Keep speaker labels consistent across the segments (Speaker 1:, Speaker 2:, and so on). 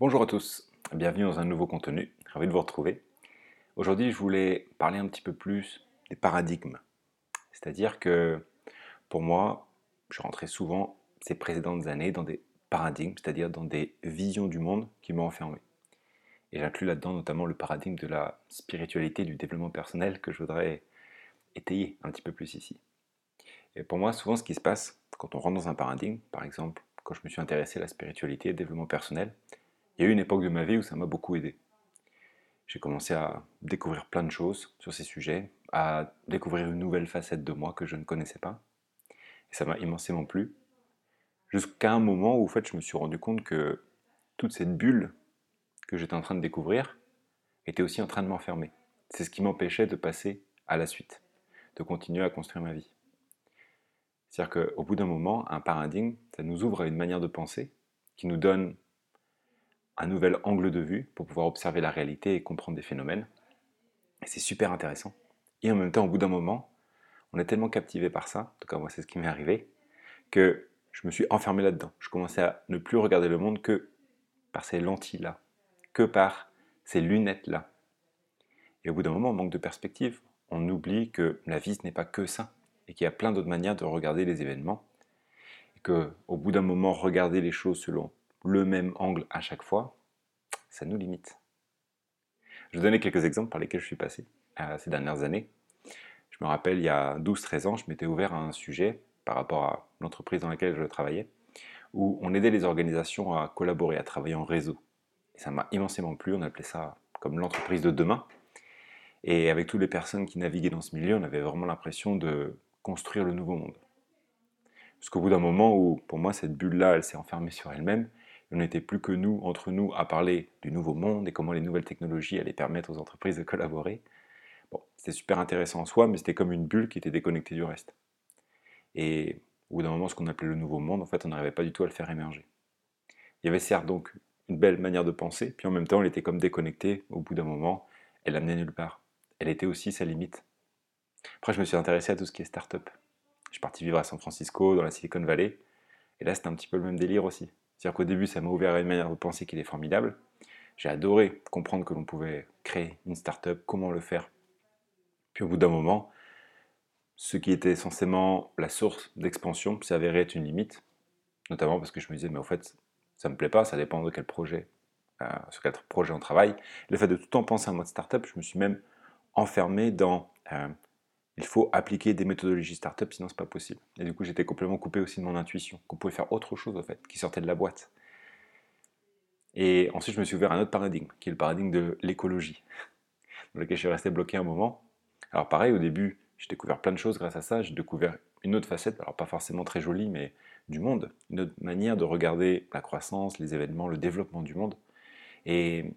Speaker 1: Bonjour à tous, bienvenue dans un nouveau contenu, ravi de vous retrouver. Aujourd'hui, je voulais parler un petit peu plus des paradigmes. C'est-à-dire que pour moi, je rentrais souvent ces précédentes années dans des paradigmes, c'est-à-dire dans des visions du monde qui m'ont enfermé. Et j'inclus là-dedans notamment le paradigme de la spiritualité, du développement personnel que je voudrais étayer un petit peu plus ici. Et pour moi, souvent, ce qui se passe quand on rentre dans un paradigme, par exemple, quand je me suis intéressé à la spiritualité, au développement personnel, il y a eu une époque de ma vie où ça m'a beaucoup aidé. J'ai commencé à découvrir plein de choses sur ces sujets, à découvrir une nouvelle facette de moi que je ne connaissais pas. Et ça m'a immensément plu. Jusqu'à un moment où en fait, je me suis rendu compte que toute cette bulle que j'étais en train de découvrir était aussi en train de m'enfermer. C'est ce qui m'empêchait de passer à la suite, de continuer à construire ma vie. C'est-à-dire qu'au bout d'un moment, un paradigme, ça nous ouvre à une manière de penser qui nous donne un nouvel angle de vue pour pouvoir observer la réalité et comprendre des phénomènes. C'est super intéressant. Et en même temps, au bout d'un moment, on est tellement captivé par ça, en tout cas moi c'est ce qui m'est arrivé, que je me suis enfermé là-dedans. Je commençais à ne plus regarder le monde que par ces lentilles-là, que par ces lunettes-là. Et au bout d'un moment, on manque de perspective. On oublie que la vie, ce n'est pas que ça, et qu'il y a plein d'autres manières de regarder les événements. Et qu'au bout d'un moment, regarder les choses selon le même angle à chaque fois, ça nous limite. Je vais donner quelques exemples par lesquels je suis passé euh, ces dernières années. Je me rappelle, il y a 12-13 ans, je m'étais ouvert à un sujet par rapport à l'entreprise dans laquelle je travaillais, où on aidait les organisations à collaborer, à travailler en réseau. Et ça m'a immensément plu, on appelait ça comme l'entreprise de demain. Et avec toutes les personnes qui naviguaient dans ce milieu, on avait vraiment l'impression de construire le nouveau monde. Jusqu'au bout d'un moment où, pour moi, cette bulle-là, elle s'est enfermée sur elle-même, on n'était plus que nous, entre nous, à parler du nouveau monde et comment les nouvelles technologies allaient permettre aux entreprises de collaborer. C'était super intéressant en soi, mais c'était comme une bulle qui était déconnectée du reste. Et au bout d'un moment, ce qu'on appelait le nouveau monde, en fait, on n'arrivait pas du tout à le faire émerger. Il y avait certes donc une belle manière de penser, puis en même temps, elle était comme déconnectée. Au bout d'un moment, elle amenait nulle part. Elle était aussi sa limite. Après, je me suis intéressé à tout ce qui est start-up. Je suis parti vivre à San Francisco, dans la Silicon Valley, et là, c'était un petit peu le même délire aussi. C'est-à-dire qu'au début, ça m'a ouvert à une manière de penser qui est formidable. J'ai adoré comprendre que l'on pouvait créer une start-up, comment le faire. Puis au bout d'un moment, ce qui était essentiellement la source d'expansion s'avérait être une limite, notamment parce que je me disais, mais en fait, ça ne me plaît pas, ça dépend de quel projet, euh, sur quel projet on travaille. Le fait de tout le temps penser en mode start-up, je me suis même enfermé dans euh, il faut appliquer des méthodologies startup, sinon c'est pas possible. Et du coup, j'étais complètement coupé aussi de mon intuition, qu'on pouvait faire autre chose en fait, qui sortait de la boîte. Et ensuite, je me suis ouvert à un autre paradigme, qui est le paradigme de l'écologie, dans lequel je suis resté bloqué un moment. Alors pareil, au début, j'ai découvert plein de choses grâce à ça. J'ai découvert une autre facette, alors pas forcément très jolie, mais du monde, une autre manière de regarder la croissance, les événements, le développement du monde. Et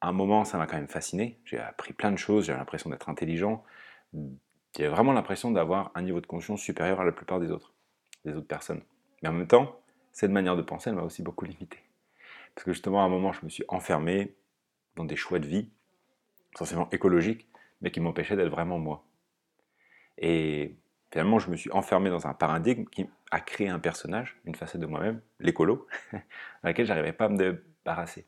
Speaker 1: à un moment, ça m'a quand même fasciné. J'ai appris plein de choses, j'avais l'impression d'être intelligent, a vraiment l'impression d'avoir un niveau de conscience supérieur à la plupart des autres, des autres personnes. Mais en même temps, cette manière de penser, elle m'a aussi beaucoup limité. Parce que justement, à un moment, je me suis enfermé dans des choix de vie, essentiellement écologiques, mais qui m'empêchaient d'être vraiment moi. Et finalement, je me suis enfermé dans un paradigme qui a créé un personnage, une facette de moi-même, l'écolo, dans laquelle j'arrivais pas à me débarrasser.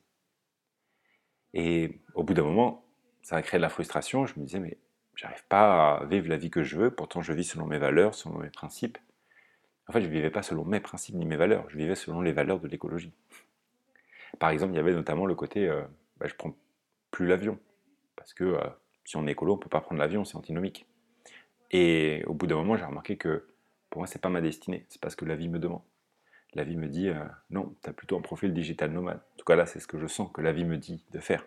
Speaker 1: Et au bout d'un moment, ça a créé de la frustration. Je me disais, mais j'arrive pas à vivre la vie que je veux, pourtant je vis selon mes valeurs, selon mes principes. En fait, je ne vivais pas selon mes principes ni mes valeurs, je vivais selon les valeurs de l'écologie. Par exemple, il y avait notamment le côté, euh, bah, je prends plus l'avion, parce que euh, si on est écolo, on ne peut pas prendre l'avion, c'est antinomique. Et au bout d'un moment, j'ai remarqué que pour moi, c'est pas ma destinée, c'est pas ce que la vie me demande. La vie me dit, euh, non, tu as plutôt un profil digital nomade. En tout cas, là, c'est ce que je sens que la vie me dit de faire.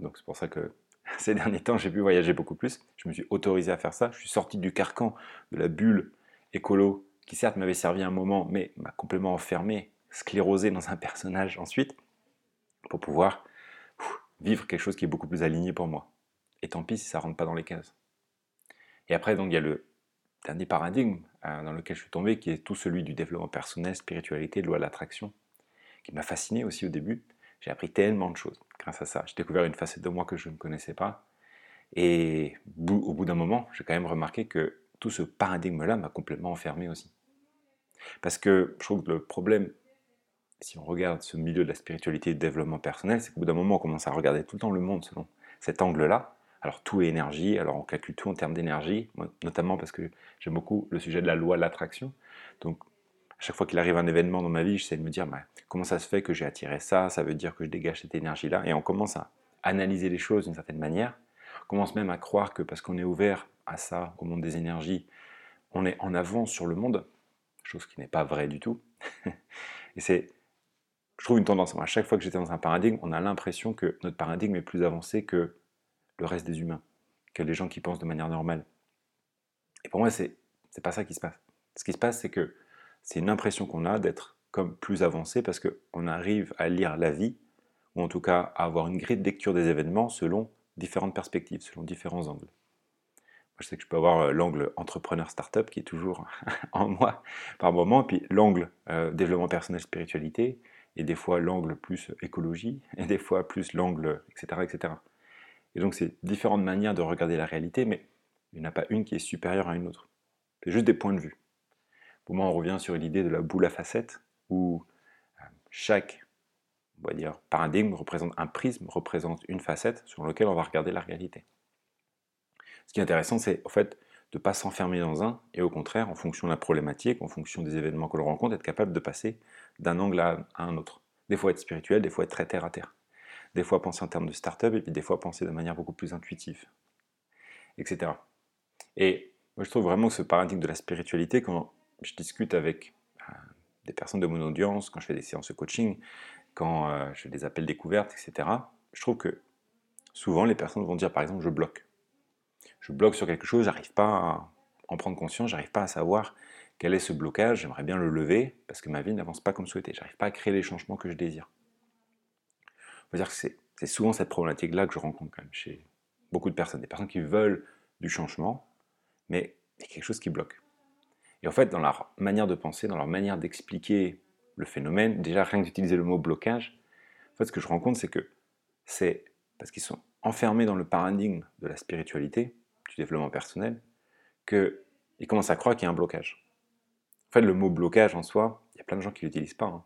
Speaker 1: Donc c'est pour ça que ces derniers temps, j'ai pu voyager beaucoup plus. Je me suis autorisé à faire ça. Je suis sorti du carcan de la bulle écolo, qui certes m'avait servi un moment, mais m'a complètement enfermé, sclérosé dans un personnage ensuite, pour pouvoir vivre quelque chose qui est beaucoup plus aligné pour moi. Et tant pis si ça rentre pas dans les cases. Et après, donc, il y a le dernier paradigme euh, dans lequel je suis tombé, qui est tout celui du développement personnel, spiritualité, loi de l'attraction, qui m'a fasciné aussi au début. J'ai appris tellement de choses à ça. J'ai découvert une facette de moi que je ne connaissais pas. Et au bout d'un moment, j'ai quand même remarqué que tout ce paradigme-là m'a complètement enfermé aussi. Parce que je trouve que le problème si on regarde ce milieu de la spiritualité et du développement personnel, c'est qu'au bout d'un moment, on commence à regarder tout le temps le monde selon cet angle-là. Alors tout est énergie, alors on calcule tout en termes d'énergie, notamment parce que j'aime beaucoup le sujet de la loi de l'attraction. Donc chaque fois qu'il arrive un événement dans ma vie, j'essaie de me dire bah, comment ça se fait que j'ai attiré ça, ça veut dire que je dégage cette énergie-là, et on commence à analyser les choses d'une certaine manière. On commence même à croire que parce qu'on est ouvert à ça, au monde des énergies, on est en avance sur le monde, chose qui n'est pas vraie du tout. et c'est, je trouve une tendance. À chaque fois que j'étais dans un paradigme, on a l'impression que notre paradigme est plus avancé que le reste des humains, que les gens qui pensent de manière normale. Et pour moi, c'est c'est pas ça qui se passe. Ce qui se passe, c'est que c'est une impression qu'on a d'être comme plus avancé parce qu'on arrive à lire la vie, ou en tout cas à avoir une grille de lecture des événements selon différentes perspectives, selon différents angles. Je sais que je peux avoir euh, l'angle entrepreneur startup qui est toujours en moi par moment, puis l'angle euh, développement personnel spiritualité, et des fois l'angle plus écologie, et des fois plus l'angle, etc., etc. Et donc, c'est différentes manières de regarder la réalité, mais il n'y en a pas une qui est supérieure à une autre. C'est juste des points de vue. Pour moi, on revient sur l'idée de la boule à facettes, où euh, chaque on va dire, paradigme représente un prisme, représente une facette sur laquelle on va regarder la réalité. Ce qui est intéressant, c'est en fait de ne pas s'enfermer dans un, et au contraire, en fonction de la problématique, en fonction des événements que l'on rencontre, être capable de passer d'un angle à, un autre. Des fois être spirituel, des fois être très terre à terre des fois penser en termes de start-up, et puis des fois penser de manière beaucoup plus intuitive, etc. Et moi, je trouve vraiment que ce paradigme de la spiritualité, quand je discute avec euh, des personnes de mon audience, quand je fais des séances de coaching, quand euh, je fais des appels découvertes, etc., je trouve que souvent les personnes vont dire par exemple je bloque. Je bloque sur quelque chose, j'arrive pas à en prendre conscience, j'arrive pas à savoir quel est ce blocage, j'aimerais bien le lever parce que ma vie n'avance pas comme souhaité, j'arrive pas à créer les changements que je désire c'est souvent cette problématique-là que je rencontre quand même chez beaucoup de personnes. Des personnes qui veulent du changement, mais il y a quelque chose qui bloque. Et en fait, dans leur manière de penser, dans leur manière d'expliquer le phénomène, déjà rien que d'utiliser le mot blocage, en fait, ce que je rencontre, c'est que c'est parce qu'ils sont enfermés dans le paradigme de la spiritualité, du développement personnel, qu'ils commencent à croire qu'il y a un blocage. En fait, le mot blocage en soi, il y a plein de gens qui ne l'utilisent pas. Hein.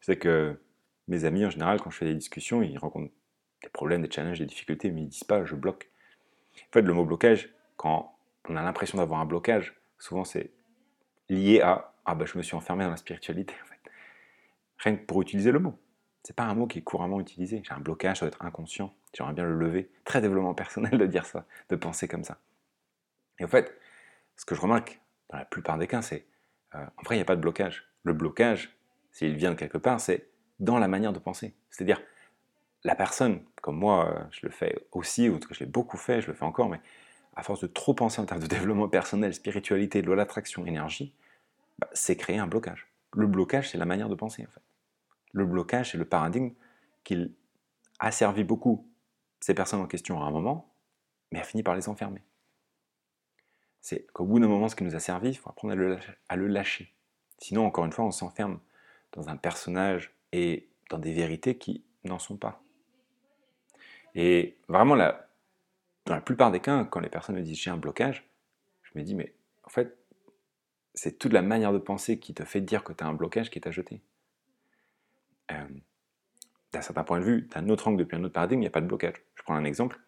Speaker 1: C'est que mes amis, en général, quand je fais des discussions, ils rencontrent des problèmes, des challenges, des difficultés, mais ils disent pas je bloque. En fait, le mot blocage, quand on a l'impression d'avoir un blocage, souvent c'est lié à ah bah je me suis enfermé dans la spiritualité en fait. Rien que pour utiliser le mot. C'est pas un mot qui est couramment utilisé. J'ai un blocage, ça doit être inconscient. J'aimerais bien le lever. Très développement personnel de dire ça, de penser comme ça. Et en fait, ce que je remarque dans la plupart des cas, c'est euh, en vrai, il n'y a pas de blocage. Le blocage, s'il vient de quelque part, c'est dans la manière de penser. C'est-à-dire, la personne, comme moi, euh, je le fais aussi, ou que je l'ai beaucoup fait, je le fais encore, mais à force de trop penser en termes de développement personnel, spiritualité, de l'attraction, énergie, bah, c'est créer un blocage. Le blocage, c'est la manière de penser, en fait. Le blocage, c'est le paradigme qu'il a servi beaucoup ces personnes en question à un moment, mais a fini par les enfermer. C'est qu'au bout d'un moment, ce qui nous a servi, il faut apprendre à le lâcher. Sinon, encore une fois, on s'enferme dans un personnage et dans des vérités qui n'en sont pas. Et vraiment, la, dans la plupart des cas, quand les personnes me disent j'ai un blocage, je me dis mais en fait, c'est toute la manière de penser qui te fait dire que tu as un blocage qui est à jeter. Euh, d'un certain point de vue, d'un autre angle, depuis un autre paradigme, il n'y a pas de blocage. Je prends un exemple.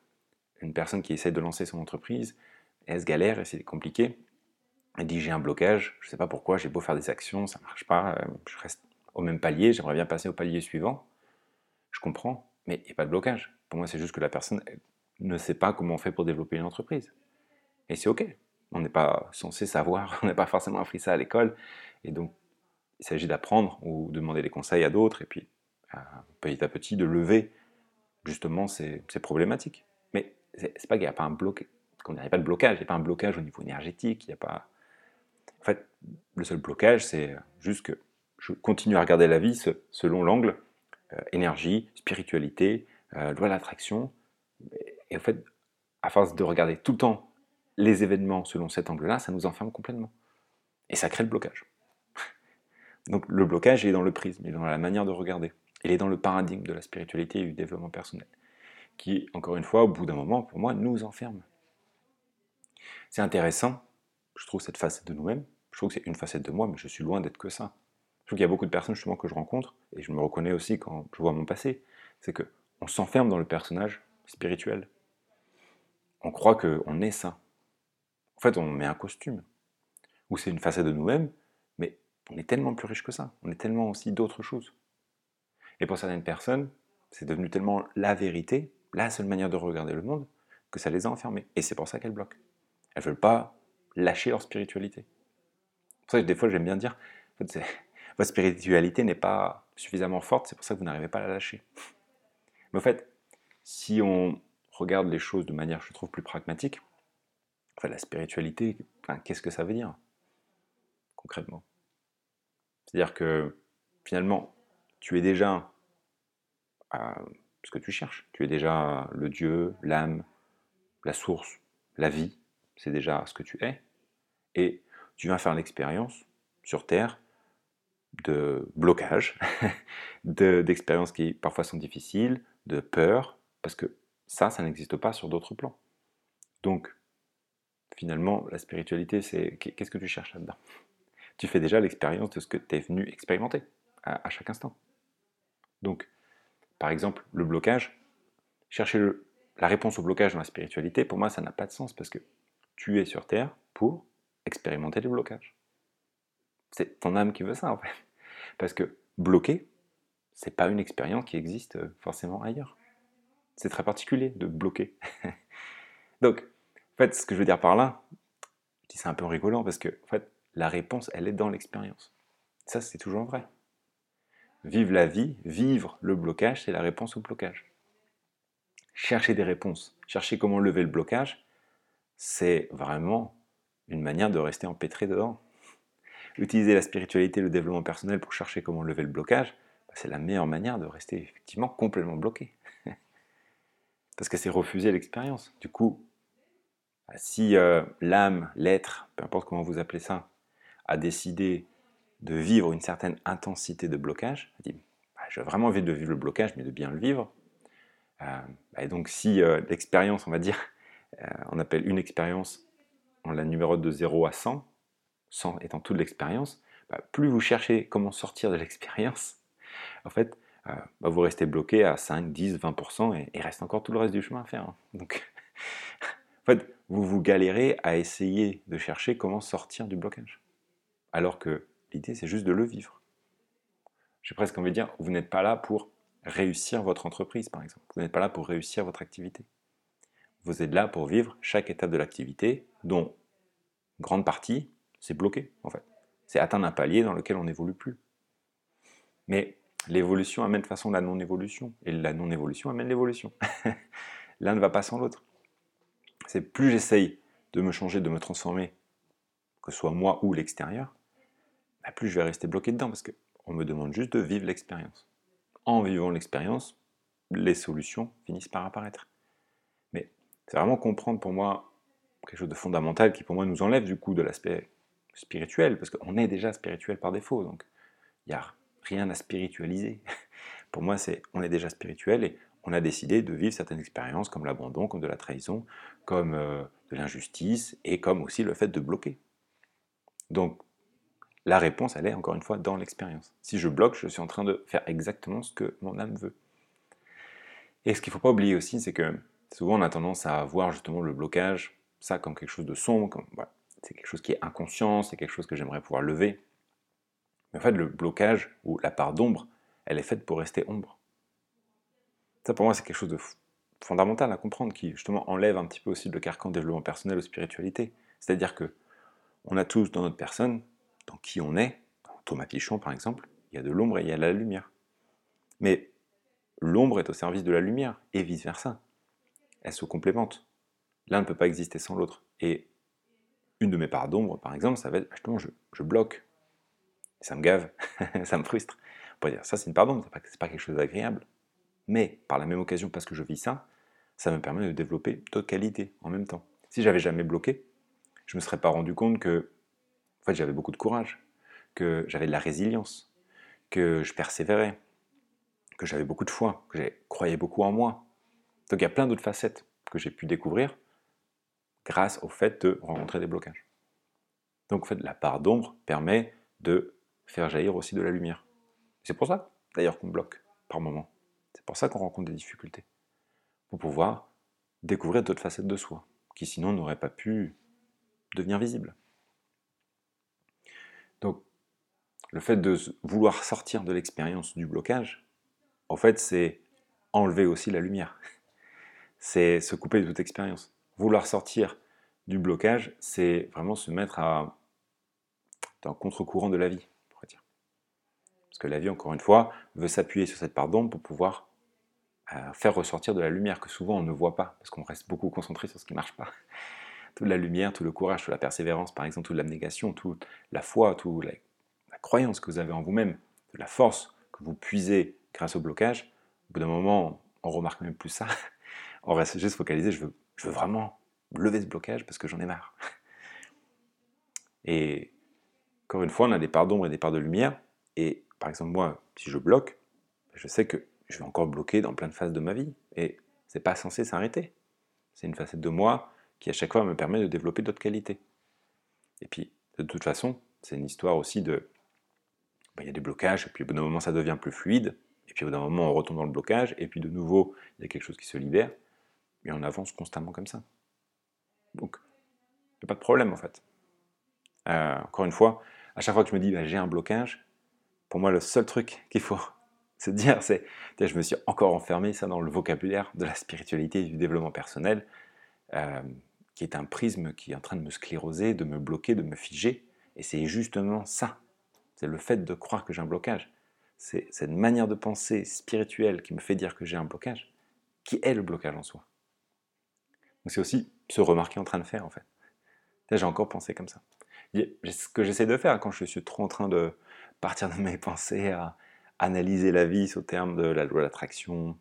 Speaker 1: Une personne qui essaie de lancer son entreprise, elle se galère et c'est compliqué. Elle dit j'ai un blocage, je ne sais pas pourquoi, j'ai beau faire des actions, ça ne marche pas, euh, je reste au même palier, j'aimerais bien passer au palier suivant. Je comprends, mais il n'y a pas de blocage. Pour moi, c'est juste que la personne ne sait pas comment on fait pour développer une entreprise. Et c'est OK. On n'est pas censé savoir, on n'a pas forcément appris ça à l'école. Et donc, il s'agit d'apprendre ou de demander des conseils à d'autres, et puis euh, petit à petit de lever justement ces, problématiques. Mais c'est pas qu'il n'y a pas un de blocage, il n'y a pas un blocage au niveau énergétique, il n'y a pas. En fait, le seul blocage, c'est juste que je continue à regarder la vie selon l'angle euh, énergie, spiritualité, euh, loi de l'attraction. Et en fait, à force de regarder tout le temps les événements selon cet angle-là, ça nous enferme complètement. Et ça crée le blocage. Donc le blocage est dans le prisme, il est dans la manière de regarder. Il est dans le paradigme de la spiritualité et du développement personnel, qui, encore une fois, au bout d'un moment, pour moi, nous enferme. C'est intéressant, je trouve cette facette de nous-mêmes, je trouve que c'est une facette de moi, mais je suis loin d'être que ça. Je trouve qu'il y a beaucoup de personnes justement que je rencontre, et je me reconnais aussi quand je vois mon passé, c'est que on s'enferme dans le personnage spirituel. On croit qu'on est ça. En fait, on met un costume, ou c'est une facette de nous-mêmes, mais on est tellement plus riche que ça. On est tellement aussi d'autres choses. Et pour certaines personnes, c'est devenu tellement la vérité, la seule manière de regarder le monde, que ça les a enfermées. Et c'est pour ça qu'elles bloquent. Elles ne veulent pas lâcher leur spiritualité. C'est pour ça que des fois j'aime bien dire, votre spiritualité n'est pas suffisamment forte, c'est pour ça que vous n'arrivez pas à la lâcher. Mais en fait, si on regarde les choses de manière, je trouve, plus pragmatique, enfin, la spiritualité, qu'est-ce que ça veut dire concrètement? C'est-à-dire que finalement, tu es déjà ce que tu cherches. Tu es déjà le Dieu, l'âme, la source, la vie. C'est déjà ce que tu es. Et tu viens faire l'expérience sur Terre de blocage, d'expériences qui parfois sont difficiles, de peur, parce que ça, ça n'existe pas sur d'autres plans. Donc, finalement, la spiritualité, c'est qu'est-ce que tu cherches là-dedans? Tu fais déjà l'expérience de ce que tu es venu expérimenter à, chaque instant. Donc, par exemple, le blocage, chercher la réponse au blocage dans la spiritualité, pour moi, ça n'a pas de sens parce que tu es sur Terre pour expérimenter les blocages. C'est ton âme qui veut ça, en fait. Parce que bloquer, c'est pas une expérience qui existe euh, forcément ailleurs. C'est très particulier de bloquer. Donc, en fait, ce que je veux dire par là, c'est un peu rigolant parce que, en fait, la réponse, elle est dans l'expérience. Ça, c'est toujours vrai. Vivre la vie, vivre le blocage, c'est la réponse au blocage. Chercher des réponses, chercher comment lever le blocage, c'est vraiment une manière de rester empêtré dedans. Utiliser la spiritualité, le développement personnel pour chercher comment lever le blocage, bah, c'est la meilleure manière de rester effectivement complètement bloqué. Parce que c'est refuser l'expérience. Du coup, bah, si euh, l'âme, l'être, peu importe comment vous appelez ça, a décidé de vivre une certaine intensité de blocage, dit bah, j'ai vraiment envie de vivre le blocage, mais de bien le vivre. Euh, et donc si euh, l'expérience, on va dire, on appelle une expérience, on la numérote de 0 à 100, 100 étant toute l'expérience, plus vous cherchez comment sortir de l'expérience, en fait, bah, vous restez bloqué à 5, 10, 20% et il reste encore tout le reste du chemin à faire. Hein. Donc, en fait, vous vous galérez à essayer de chercher comment sortir du blocage. Alors que l'idée, c'est juste de le vivre. J'ai presque envie de dire, vous n'êtes pas là pour réussir votre entreprise, par exemple. Vous n'êtes pas là pour réussir votre activité. Vous êtes là pour vivre chaque étape de l'activité, dont grande partie, c'est bloqué, en fait. C'est atteindre un palier dans lequel on n'évolue plus. Mais l'évolution amène de façon la non-évolution, et la non-évolution amène l'évolution. L'un ne va pas sans l'autre. C'est plus j'essaye de me changer, de me transformer, que ce soit moi ou l'extérieur, bah, plus je vais rester bloqué dedans, parce qu'on me demande juste de vivre l'expérience. En vivant l'expérience, les solutions finissent par apparaître. Mais c'est vraiment comprendre pour moi quelque chose de fondamental qui pour moi nous enlève du coup de l'aspect spirituel, parce qu'on est déjà spirituel par défaut, donc il a rien à spiritualiser. Pour moi, c'est on est déjà spirituel et on a décidé de vivre certaines expériences comme l'abandon, comme de la trahison, comme euh, de l'injustice et comme aussi le fait de bloquer. Donc, la réponse, elle est encore une fois dans l'expérience. Si je bloque, je suis en train de faire exactement ce que mon âme veut. Et ce qu'il ne faut pas oublier aussi, c'est que souvent on a tendance à voir justement le blocage, ça comme quelque chose de sombre, c'est quelque chose qui est inconscient, c'est quelque chose que j'aimerais pouvoir lever. Mais en fait, le blocage, ou la part d'ombre, elle est faite pour rester ombre. Ça, pour moi, c'est quelque chose de fondamental à comprendre, qui justement enlève un petit peu aussi le carcan développement personnel ou spiritualité. C'est-à-dire que on a tous dans notre personne, dans qui on est, dans Thomas Pichon par exemple, il y a de l'ombre et il y a de la lumière. Mais l'ombre est au service de la lumière, et vice-versa. Elles se complémentent. L'un ne peut pas exister sans l'autre. Et une de mes parts d'ombre, par exemple, ça va être justement je bloque ça me gave, ça me frustre. On pourrait dire, ça c'est une pardon, c'est pas, pas quelque chose d'agréable. Mais par la même occasion, parce que je vis ça, ça me permet de développer d'autres qualités en même temps. Si j'avais jamais bloqué, je ne me serais pas rendu compte que en fait, j'avais beaucoup de courage, que j'avais de la résilience, que je persévérais, que j'avais beaucoup de foi, que je croyais beaucoup en moi. Donc il y a plein d'autres facettes que j'ai pu découvrir grâce au fait de rencontrer des blocages. Donc en fait, la part d'ombre permet de faire jaillir aussi de la lumière. C'est pour ça, d'ailleurs, qu'on bloque par moment. C'est pour ça qu'on rencontre des difficultés. Pour pouvoir découvrir d'autres facettes de soi, qui sinon n'auraient pas pu devenir visibles. Donc, le fait de vouloir sortir de l'expérience du blocage, en fait, c'est enlever aussi la lumière. C'est se couper de toute expérience. Vouloir sortir du blocage, c'est vraiment se mettre à un contre-courant de la vie. Parce que la vie, encore une fois, veut s'appuyer sur cette part d'ombre pour pouvoir euh, faire ressortir de la lumière que souvent on ne voit pas, parce qu'on reste beaucoup concentré sur ce qui ne marche pas. Toute la lumière, tout le courage, toute la persévérance, par exemple, toute l'abnégation, toute la foi, toute la, croyance que vous avez en vous-même, de la force que vous puisez grâce au blocage, au bout d'un moment, on remarque même plus ça. On reste juste focalisé, je veux, vraiment lever ce blocage parce que j'en ai marre. Et encore une fois, on a des parts d'ombre et des parts de lumière. Par exemple, moi, si je bloque, je sais que je vais encore bloquer dans plein de phases de ma vie. Et c'est pas censé s'arrêter. C'est une facette de moi qui à chaque fois me permet de développer d'autres qualités. Et puis, de toute façon, c'est une histoire aussi de... Ben, il y a des blocages, et puis au bout d'un moment, ça devient plus fluide. Et puis au bout d'un moment, on retombe dans le blocage, et puis de nouveau, il y a quelque chose qui se libère. Et on avance constamment comme ça. Donc, il n'y a pas de problème en fait. Euh, encore une fois, à chaque fois que je me dis bah, j'ai un blocage, pour moi le seul truc qu'il faut se dire c'est je me suis encore enfermé ça dans le vocabulaire de la spiritualité et du développement personnel, euh, qui est un prisme qui est en train de me scléroser, de me bloquer, de me figer. Et c'est justement ça. C'est le fait de croire que j'ai un blocage. C'est cette manière de penser spirituelle qui me fait dire que j'ai un blocage, qui est le blocage en soi. c'est aussi se remarquer en train de faire en fait. J'ai encore pensé comme ça. Ce que j'essaie de faire quand je suis trop en train de partir de mes pensées à analyser la vie au terme de la loi d'attraction,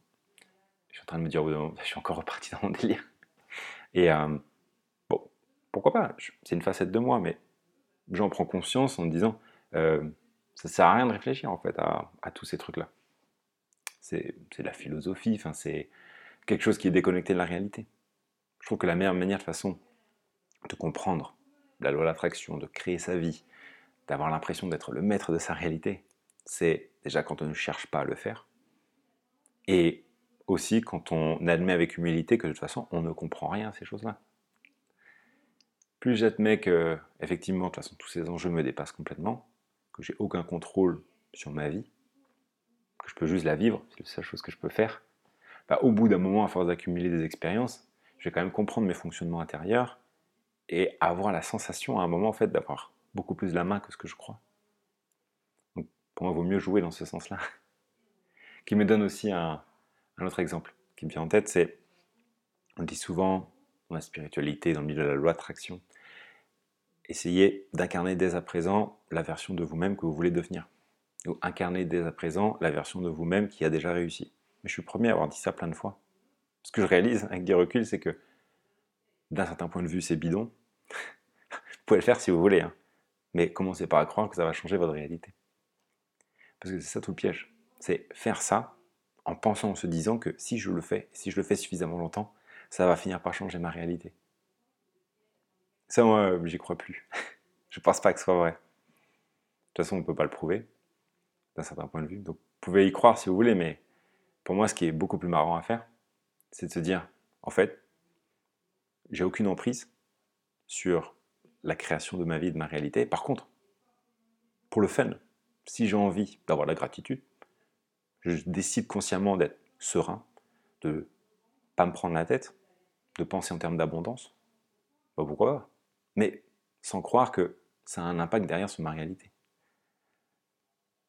Speaker 1: je suis en train de me dire, je suis encore reparti dans mon délire. Et euh, bon, pourquoi pas? C'est une facette de moi, mais j'en prends conscience en me disant, euh, ça sert à rien de réfléchir en fait à, à tous ces trucs-là. C'est de la philosophie, c'est quelque chose qui est déconnecté de la réalité. Je trouve que la meilleure manière de façon de comprendre la loi de l'attraction, de créer sa vie, d'avoir l'impression d'être le maître de sa réalité, c'est déjà quand on ne cherche pas à le faire, et aussi quand on admet avec humilité que de toute façon on ne comprend rien à ces choses-là. Plus j'admets que effectivement de toute façon tous ces enjeux me dépassent complètement, que j'ai aucun contrôle sur ma vie, que je peux juste la vivre, c'est la seule chose que je peux faire, bah, au bout d'un moment, à force d'accumuler des expériences, je vais quand même comprendre mes fonctionnements intérieurs et avoir la sensation à un moment en fait d'avoir beaucoup plus la main que ce que je crois. Donc, pour moi, il vaut mieux jouer dans ce sens-là. qui me donne aussi un, autre exemple qui me vient en tête, c'est, on dit souvent dans la spiritualité, dans le milieu de la loi d'attraction, essayez d'incarner dès à présent la version de vous-même que vous voulez devenir. Ou incarner dès à présent la version de vous-même qui a déjà réussi. Mais je suis le premier à avoir dit ça plein de fois ce que je réalise avec des reculs, c'est que d'un certain point de vue, c'est bidon. vous pouvez le faire si vous voulez, hein. Mais commencez pas à croire que ça va changer votre réalité. Parce que c'est ça tout le piège. C'est faire ça en pensant, en se disant que si je le fais, si je le fais suffisamment longtemps, ça va finir par changer ma réalité. Ça, moi, j'y crois plus. je pense pas que ce soit vrai. De toute façon, on ne peut pas le prouver, d'un certain point de vue. Donc, vous pouvez y croire si vous voulez, mais pour moi, ce qui est beaucoup plus marrant à faire, c'est de se dire, en fait, j'ai aucune emprise sur la création de ma vie, de ma réalité. Par contre, pour le fun, si j'ai envie d'avoir la gratitude, je décide consciemment d'être serein, de pas me prendre la tête, de penser en termes d'abondance, bah, pourquoi pas? Mais sans croire que ça a un impact derrière sur ma réalité.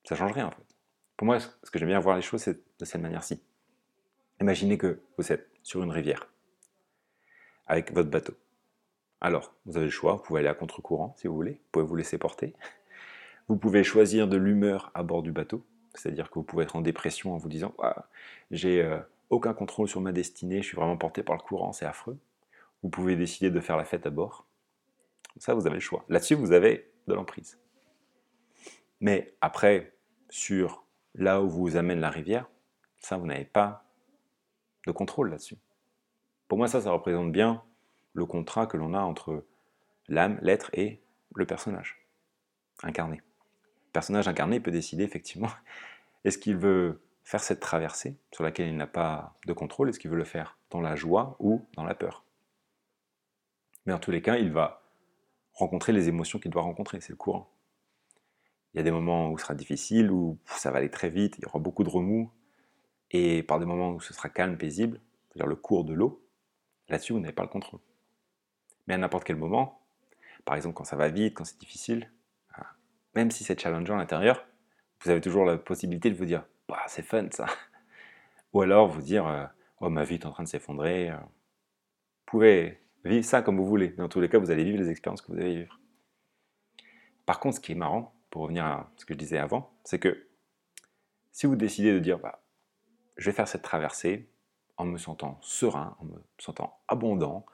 Speaker 1: Ça change rien en fait. Pour moi, ce que j'aime bien voir les choses, c'est de cette manière-ci. Imaginez que vous êtes sur une rivière avec votre bateau. Alors, vous avez le choix, vous pouvez aller à contre-courant si vous voulez, vous pouvez vous laisser porter. Vous pouvez choisir de l'humeur à bord du bateau, c'est-à-dire que vous pouvez être en dépression en vous disant j'ai euh, aucun contrôle sur ma destinée, je suis vraiment porté par le courant, c'est affreux. Vous pouvez décider de faire la fête à bord. Ça, vous avez le choix. Là-dessus, vous avez de l'emprise. Mais après, sur là où vous amène la rivière, ça, vous n'avez pas de contrôle là-dessus. Pour moi, ça, ça représente bien le contrat que l'on a entre l'âme, l'être et le personnage incarné. personnage incarné peut décider effectivement est-ce qu'il veut faire cette traversée sur laquelle il n'a pas de contrôle, est-ce qu'il veut le faire dans la joie ou dans la peur? Mais en tous les cas, il va rencontrer les émotions qu'il doit rencontrer, c'est le courant. Il y a des moments où ce sera difficile, où ça va aller très vite, il y aura beaucoup de remous, et par des moments où ce sera calme, paisible, c'est-à-dire le cours de l'eau, là-dessus, vous n'avez pas le contrôle. Mais à n'importe quel moment, par exemple quand ça va vite, quand c'est difficile, ah, même si c'est challengeant à l'intérieur, vous avez toujours la possibilité de vous dire bah, c'est fun ça. Ou alors vous dire euh, oh ma vie est en train de s'effondrer. Euh. Vous pouvez vivre ça comme vous voulez. Dans tous les cas, vous allez vivre les expériences que vous allez vivre. Par contre, ce qui est marrant, pour revenir à ce que je disais avant, c'est que si vous décidez de dire bah, je vais faire cette traversée en me sentant serein, en me sentant abondant,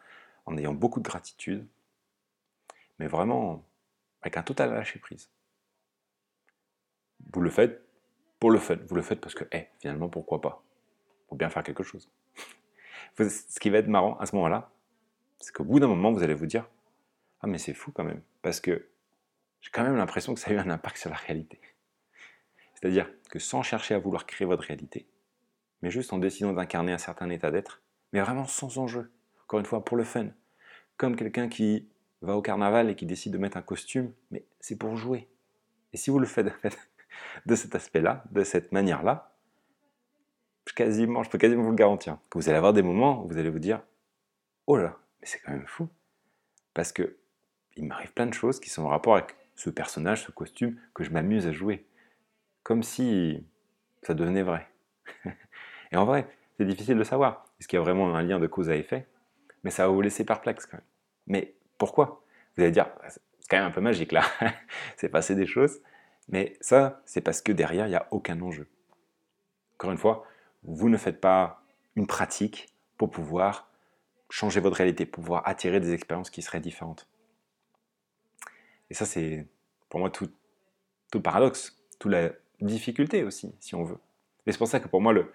Speaker 1: en ayant beaucoup de gratitude, mais vraiment avec un total lâcher prise. Vous le faites pour le fun, vous le faites parce que, eh, finalement, pourquoi pas? Pour bien faire quelque chose. Ce qui va être marrant à ce moment-là, c'est qu'au bout d'un moment, vous allez vous dire Ah, mais c'est fou quand même, parce que j'ai quand même l'impression que ça a eu un impact sur la réalité. C'est-à-dire que sans chercher à vouloir créer votre réalité, mais juste en décidant d'incarner un certain état d'être, mais vraiment sans enjeu, encore une fois, pour le fun, comme quelqu'un qui va au carnaval et qui décide de mettre un costume, mais c'est pour jouer. Et si vous le faites de cet aspect-là, de cette manière-là, quasiment, je peux quasiment vous le garantir, que vous allez avoir des moments où vous allez vous dire Oh là, mais c'est quand même fou. Parce que il m'arrive plein de choses qui sont en rapport avec ce personnage, ce costume, que je m'amuse à jouer. Comme si ça devenait vrai. Et en vrai, c'est difficile de savoir. Est-ce qu'il y a vraiment un lien de cause à effet? Mais ça va vous laisser perplexe quand même. Mais pourquoi? Vous allez dire, c'est quand même un peu magique là. c'est passé des choses. Mais ça, c'est parce que derrière, il n'y a aucun enjeu. Encore une fois, vous ne faites pas une pratique pour pouvoir changer votre réalité, pour pouvoir attirer des expériences qui seraient différentes. Et ça, c'est pour moi tout, tout paradoxe, toute la difficulté aussi, si on veut. Et c'est pour ça que pour moi, le,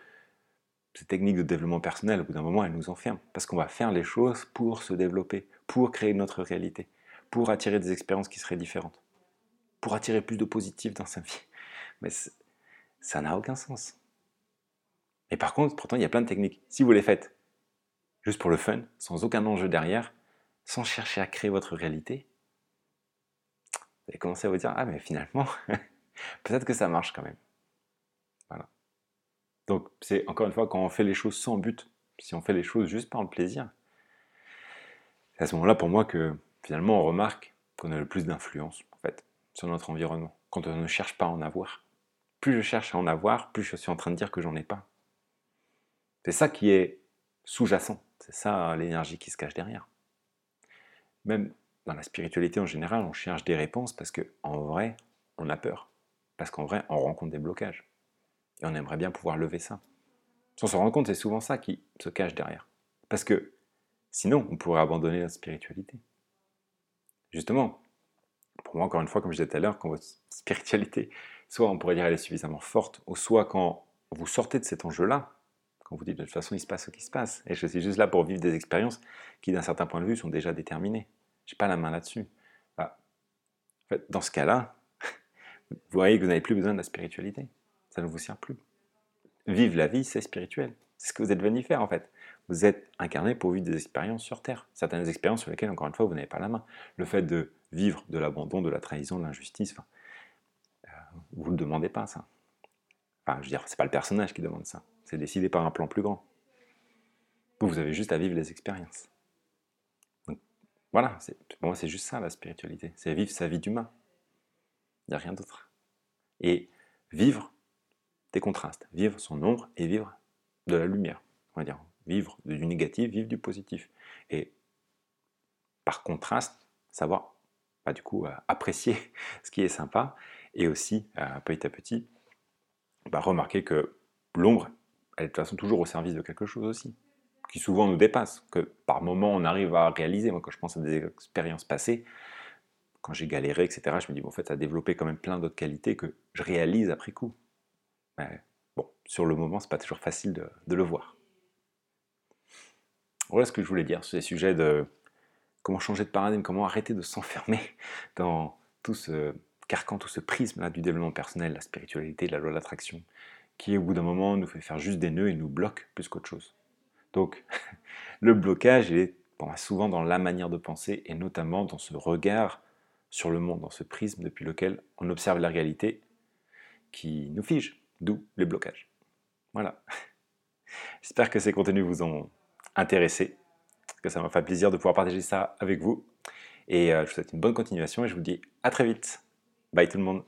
Speaker 1: ces techniques de développement personnel, au bout d'un moment, elles nous enferment. Parce qu'on va faire les choses pour se développer, pour créer notre réalité, pour attirer des expériences qui seraient différentes pour attirer plus de positif dans sa vie. Mais ça n'a aucun sens. Et par contre, pourtant, il y a plein de techniques. Si vous les faites juste pour le fun, sans aucun enjeu derrière, sans chercher à créer votre réalité, vous allez commencer à vous dire Ah, mais finalement, peut-être que ça marche quand même. Donc, c'est encore une fois quand on fait les choses sans but, si on fait les choses juste par le plaisir, c'est à ce moment-là pour moi que finalement on remarque qu'on a le plus d'influence en fait sur notre environnement, quand on ne cherche pas à en avoir. Plus je cherche à en avoir, plus je suis en train de dire que j'en ai pas. C'est ça qui est sous-jacent, c'est ça l'énergie qui se cache derrière. Même dans la spiritualité en général, on cherche des réponses parce qu'en vrai, on a peur. Parce qu'en vrai, on rencontre des blocages. Et on aimerait bien pouvoir lever ça. Sans se rendre compte, c'est souvent ça qui se cache derrière. Parce que sinon, on pourrait abandonner la spiritualité. Justement, pour moi, encore une fois, comme je disais tout à l'heure, quand votre spiritualité, soit on pourrait dire elle est suffisamment forte, ou soit quand vous sortez de cet enjeu-là, quand vous dites de toute façon il se passe ce qui se passe, et je suis juste là pour vivre des expériences qui d'un certain point de vue sont déjà déterminées. Je n'ai pas la main là-dessus. Bah, en fait, dans ce cas-là, vous voyez que vous n'avez plus besoin de la spiritualité. Ça ne vous sert plus. Vivre la vie, c'est spirituel. C'est ce que vous êtes venu faire en fait. Vous êtes incarné pour vivre des expériences sur Terre. Certaines expériences sur lesquelles, encore une fois, vous n'avez pas la main. Le fait de vivre de l'abandon, de la trahison, de l'injustice, euh, vous ne le demandez pas ça. Enfin, je veux dire, c'est pas le personnage qui demande ça. C'est décidé par un plan plus grand. Vous, avez juste à vivre les expériences. Voilà, pour moi, c'est juste ça la spiritualité. C'est vivre sa vie d'humain. Il n'y a rien d'autre. Et vivre des contrastes, vivre son ombre et vivre de la lumière. On va dire, vivre du négatif, vivre du positif. Et par contraste, savoir bah, du coup apprécier ce qui est sympa et aussi euh, petit à petit bah, remarquer que l'ombre elle est de toute façon toujours au service de quelque chose aussi qui souvent nous dépasse que par moment on arrive à réaliser moi quand je pense à des expériences passées quand j'ai galéré etc je me dis bon, en fait ça a développé quand même plein d'autres qualités que je réalise après coup Bon sur le moment c'est pas toujours facile de, le voir. Voilà ce que je voulais dire sur ces sujets de comment changer de paradigme, comment arrêter de s'enfermer dans tout ce carcan, tout ce prisme-là du développement personnel, la spiritualité, la loi de l'attraction, qui au bout d'un moment nous fait faire juste des nœuds et nous bloque plus qu'autre chose. Donc, le blocage est souvent dans la manière de penser et notamment dans ce regard sur le monde, dans ce prisme depuis lequel on observe la réalité qui nous fige, d'où les blocages. Voilà. J'espère que ces contenus vous ont intéressé, que ça m'a fait plaisir de pouvoir partager ça avec vous. Et euh, je vous souhaite une bonne continuation et je vous dis à très vite. Bye tout le monde.